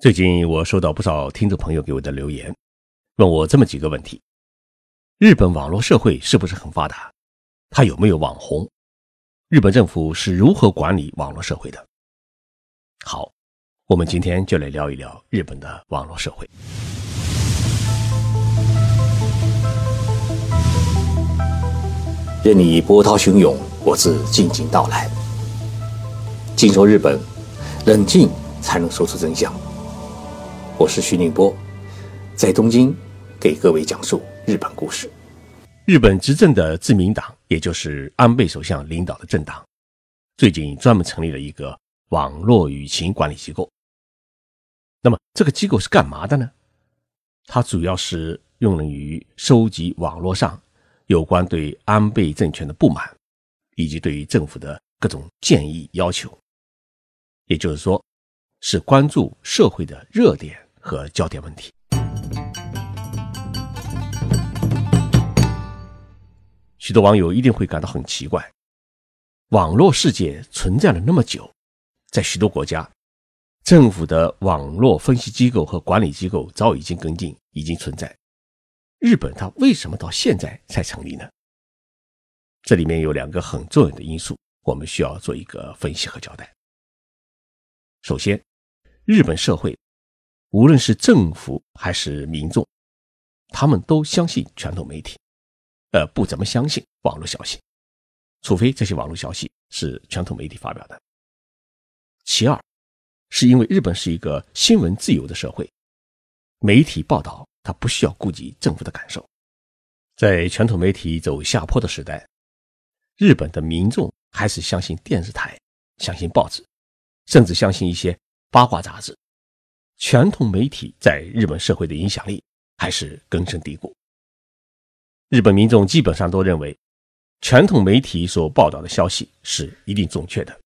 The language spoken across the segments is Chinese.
最近我收到不少听众朋友给我的留言，问我这么几个问题：日本网络社会是不是很发达？它有没有网红？日本政府是如何管理网络社会的？好，我们今天就来聊一聊日本的网络社会。任你波涛汹涌，我自静静到来。静说日本，冷静才能说出真相。我是徐宁波，在东京给各位讲述日本故事。日本执政的自民党，也就是安倍首相领导的政党，最近专门成立了一个网络舆情管理机构。那么，这个机构是干嘛的呢？它主要是用于收集网络上有关对安倍政权的不满，以及对于政府的各种建议要求。也就是说，是关注社会的热点。和焦点问题，许多网友一定会感到很奇怪：网络世界存在了那么久，在许多国家，政府的网络分析机构和管理机构早已经跟进，已经存在。日本它为什么到现在才成立呢？这里面有两个很重要的因素，我们需要做一个分析和交代。首先，日本社会。无论是政府还是民众，他们都相信传统媒体，呃不怎么相信网络消息，除非这些网络消息是传统媒体发表的。其二，是因为日本是一个新闻自由的社会，媒体报道它不需要顾及政府的感受。在传统媒体走下坡的时代，日本的民众还是相信电视台，相信报纸，甚至相信一些八卦杂志。传统媒体在日本社会的影响力还是根深蒂固。日本民众基本上都认为，传统媒体所报道的消息是一定准确的，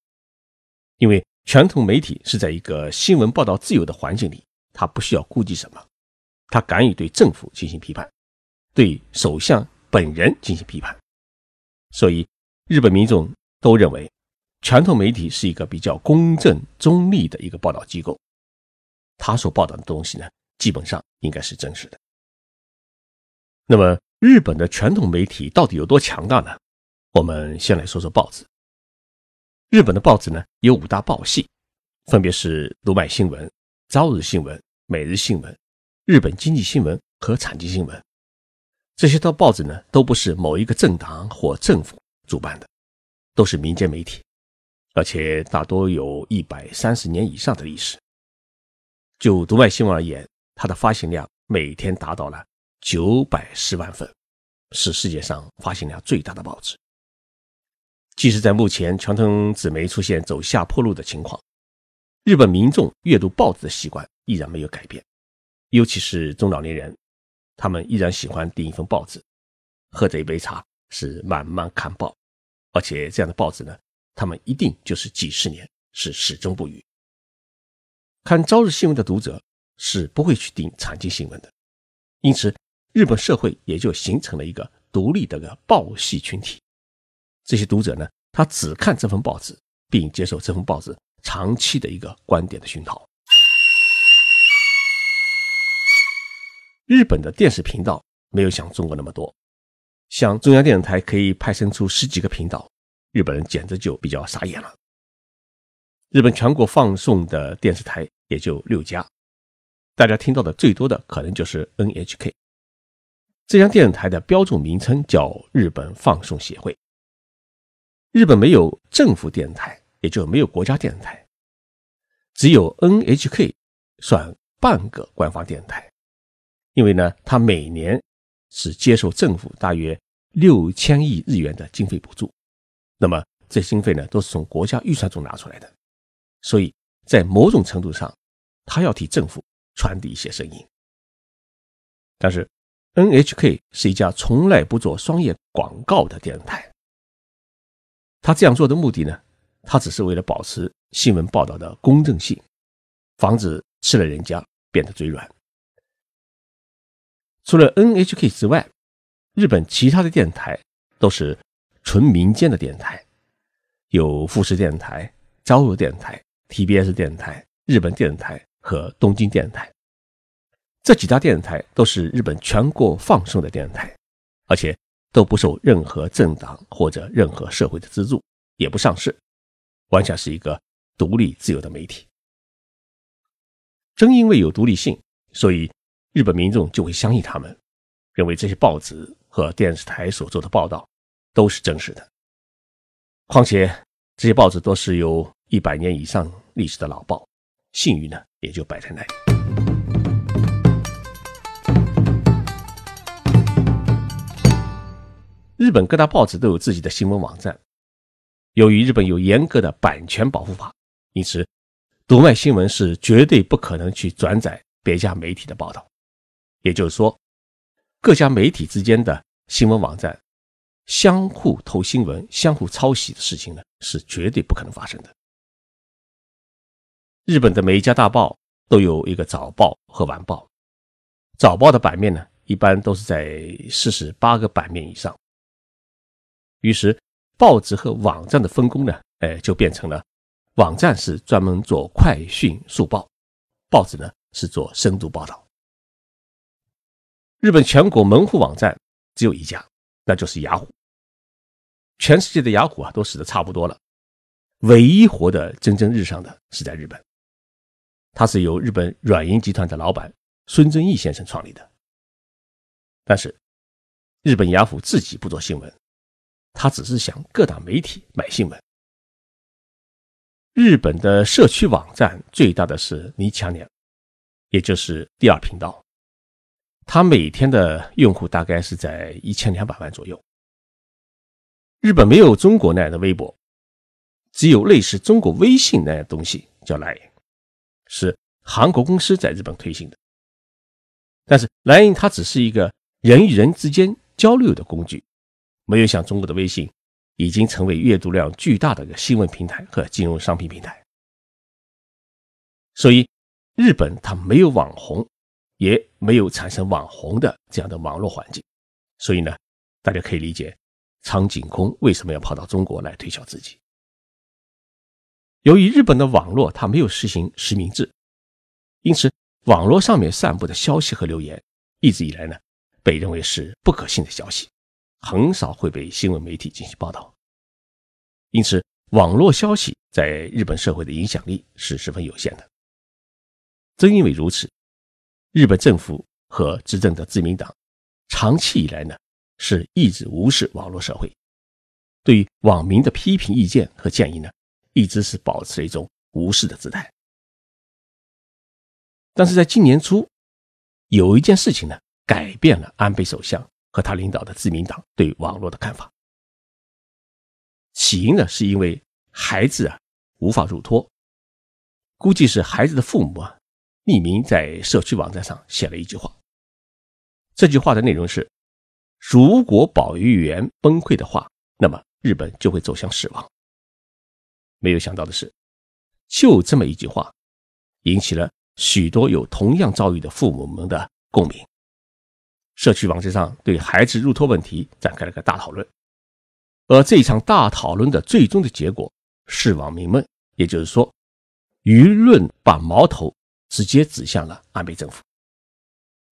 因为传统媒体是在一个新闻报道自由的环境里，他不需要顾忌什么，他敢于对政府进行批判，对首相本人进行批判，所以日本民众都认为，传统媒体是一个比较公正中立的一个报道机构。他所报道的东西呢，基本上应该是真实的。那么，日本的传统媒体到底有多强大呢？我们先来说说报纸。日本的报纸呢，有五大报系，分别是《读卖新闻》《朝日新闻》《每日新闻》《日本经济新闻》和《产经新闻》。这些套报纸呢，都不是某一个政党或政府主办的，都是民间媒体，而且大多有一百三十年以上的历史。就读卖新闻而言，它的发行量每天达到了九百十万份，是世界上发行量最大的报纸。即使在目前传统纸媒出现走下坡路的情况，日本民众阅读报纸的习惯依然没有改变，尤其是中老年人，他们依然喜欢订一份报纸，喝着一杯茶，是慢慢看报，而且这样的报纸呢，他们一定就是几十年是始终不渝。看朝日新闻的读者是不会去订产经新闻的，因此日本社会也就形成了一个独立的个报系群体。这些读者呢，他只看这份报纸，并接受这份报纸长期的一个观点的熏陶。日本的电视频道没有像中国那么多，像中央电视台可以派生出十几个频道，日本人简直就比较傻眼了。日本全国放送的电视台也就六家，大家听到的最多的可能就是 NHK。这家电视台的标准名称叫日本放送协会。日本没有政府电视台，也就没有国家电视台，只有 NHK 算半个官方电视台，因为呢，它每年是接受政府大约六千亿日元的经费补助，那么这经费呢，都是从国家预算中拿出来的。所以在某种程度上，他要替政府传递一些声音。但是，NHK 是一家从来不做商业广告的电视台。他这样做的目的呢，他只是为了保持新闻报道的公正性，防止吃了人家变得嘴软。除了 NHK 之外，日本其他的电台都是纯民间的电台，有富士电台、朝日电台。TBS 电视台、日本电视台和东京电视台。这几家电视台都是日本全国放送的电视台，而且都不受任何政党或者任何社会的资助，也不上市，完全是一个独立自由的媒体。正因为有独立性，所以日本民众就会相信他们，认为这些报纸和电视台所做的报道都是真实的。况且这些报纸都是由一百年以上历史的老报，信誉呢也就摆在那里。日本各大报纸都有自己的新闻网站，由于日本有严格的版权保护法，因此。读卖新闻是绝对不可能去转载别家媒体的报道，也就是说，各家媒体之间的新闻网站相互偷新闻、相互抄袭的事情呢，是绝对不可能发生的。日本的每一家大报都有一个早报和晚报，早报的版面呢，一般都是在四十八个版面以上。于是，报纸和网站的分工呢，哎，就变成了。网站是专门做快讯速报，报纸呢是做深度报道。日本全国门户网站只有一家，那就是雅虎。全世界的雅虎啊都死的差不多了，唯一活得蒸蒸日上的是在日本。它是由日本软银集团的老板孙正义先生创立的。但是，日本雅虎自己不做新闻，他只是向各大媒体买新闻。日本的社区网站最大的是尼强年，也就是第二频道，它每天的用户大概是在一千两百万左右。日本没有中国那样的微博，只有类似中国微信那样东西叫 Line，是韩国公司在日本推行的。但是 Line 它只是一个人与人之间交流的工具，没有像中国的微信。已经成为阅读量巨大的一个新闻平台和金融商品平台，所以日本它没有网红，也没有产生网红的这样的网络环境，所以呢，大家可以理解苍井空为什么要跑到中国来推销自己。由于日本的网络它没有实行实名制，因此网络上面散布的消息和留言一直以来呢，被认为是不可信的消息。很少会被新闻媒体进行报道，因此网络消息在日本社会的影响力是十分有限的。正因为如此，日本政府和执政的自民党长期以来呢是一直无视网络社会，对于网民的批评意见和建议呢，一直是保持一种无视的姿态。但是在今年初，有一件事情呢，改变了安倍首相。和他领导的自民党对网络的看法，起因呢是因为孩子啊无法入托，估计是孩子的父母啊匿名在社区网站上写了一句话。这句话的内容是：如果保育员崩溃的话，那么日本就会走向死亡。没有想到的是，就这么一句话，引起了许多有同样遭遇的父母们的共鸣。社区网站上对孩子入托问题展开了个大讨论，而这一场大讨论的最终的结果是网民们，也就是说，舆论把矛头直接指向了安倍政府，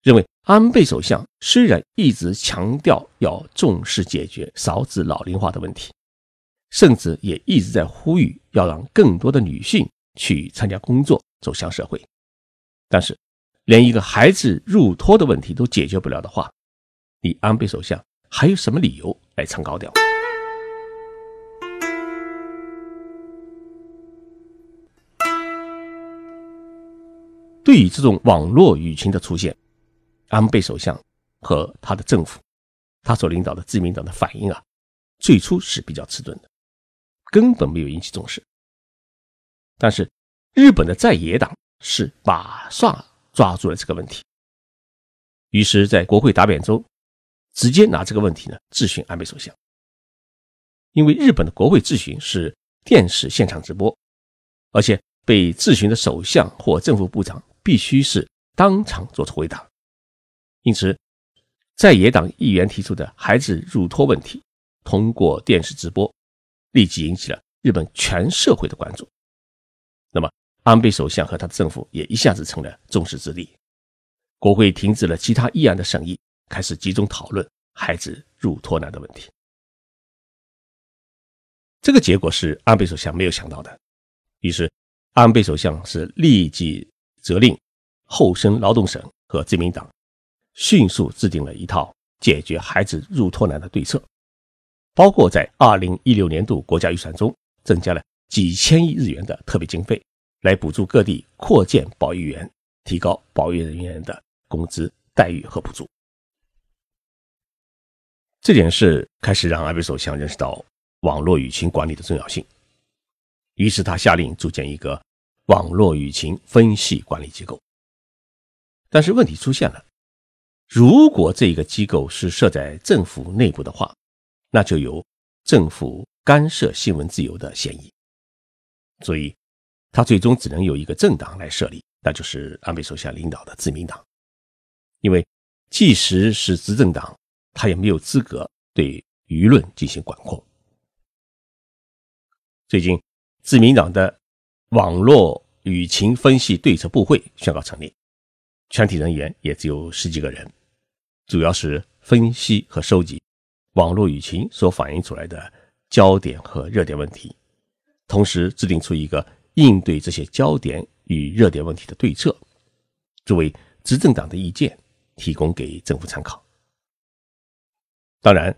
认为安倍首相虽然一直强调要重视解决少子老龄化的问题，甚至也一直在呼吁要让更多的女性去参加工作、走向社会，但是。连一个孩子入托的问题都解决不了的话，你安倍首相还有什么理由来唱高调？对于这种网络舆情的出现，安倍首相和他的政府，他所领导的自民党的反应啊，最初是比较迟钝的，根本没有引起重视。但是日本的在野党是马上。抓住了这个问题，于是，在国会答辩中，直接拿这个问题呢质询安倍首相。因为日本的国会质询是电视现场直播，而且被质询的首相或政府部长必须是当场做出回答，因此，在野党议员提出的孩子入托问题，通过电视直播，立即引起了日本全社会的关注。那么，安倍首相和他的政府也一下子成了众矢之的。国会停止了其他议案的审议，开始集中讨论孩子入托难的问题。这个结果是安倍首相没有想到的，于是安倍首相是立即责令厚生劳动省和自民党迅速制定了一套解决孩子入托难的对策，包括在二零一六年度国家预算中增加了几千亿日元的特别经费，来补助各地扩建保育园，提高保育人员的。工资待遇和补助，这点是开始让安倍首相认识到网络舆情管理的重要性。于是他下令组建一个网络舆情分析管理机构。但是问题出现了，如果这个机构是设在政府内部的话，那就有政府干涉新闻自由的嫌疑。所以，他最终只能由一个政党来设立，那就是安倍首相领导的自民党。因为，即使是执政党，他也没有资格对舆论进行管控。最近，自民党的网络舆情分析对策部会宣告成立，全体人员也只有十几个人，主要是分析和收集网络舆情所反映出来的焦点和热点问题，同时制定出一个应对这些焦点与热点问题的对策，作为执政党的意见。提供给政府参考。当然，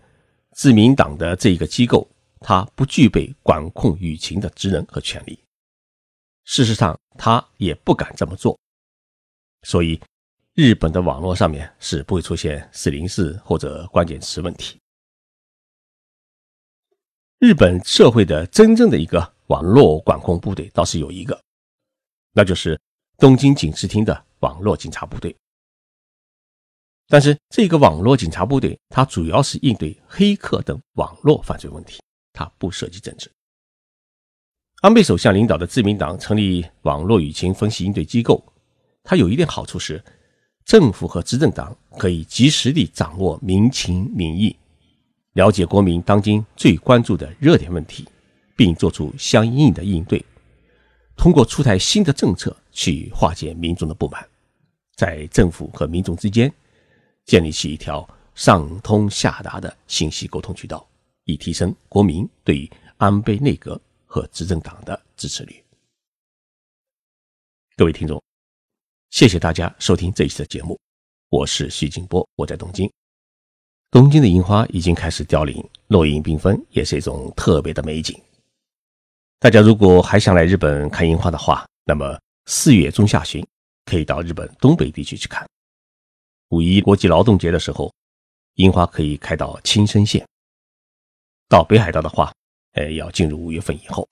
自民党的这一个机构，它不具备管控舆情的职能和权利。事实上，他也不敢这么做。所以，日本的网络上面是不会出现四零四或者关键词问题。日本社会的真正的一个网络管控部队倒是有一个，那就是东京警视厅的网络警察部队。但是，这个网络警察部队，它主要是应对黑客等网络犯罪问题，它不涉及政治。安倍首相领导的自民党成立网络舆情分析应对机构，它有一点好处是，政府和执政党可以及时地掌握民情民意，了解国民当今最关注的热点问题，并做出相应的应对，通过出台新的政策去化解民众的不满，在政府和民众之间。建立起一条上通下达的信息沟通渠道，以提升国民对于安倍内阁和执政党的支持率。各位听众，谢谢大家收听这一期的节目，我是徐静波，我在东京。东京的樱花已经开始凋零，落英缤纷，也是一种特别的美景。大家如果还想来日本看樱花的话，那么四月中下旬可以到日本东北地区去看。五一国际劳动节的时候，樱花可以开到青森县。到北海道的话，呃，要进入五月份以后。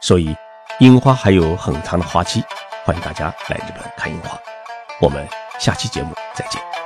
所以，樱花还有很长的花期，欢迎大家来日本看樱花。我们下期节目再见。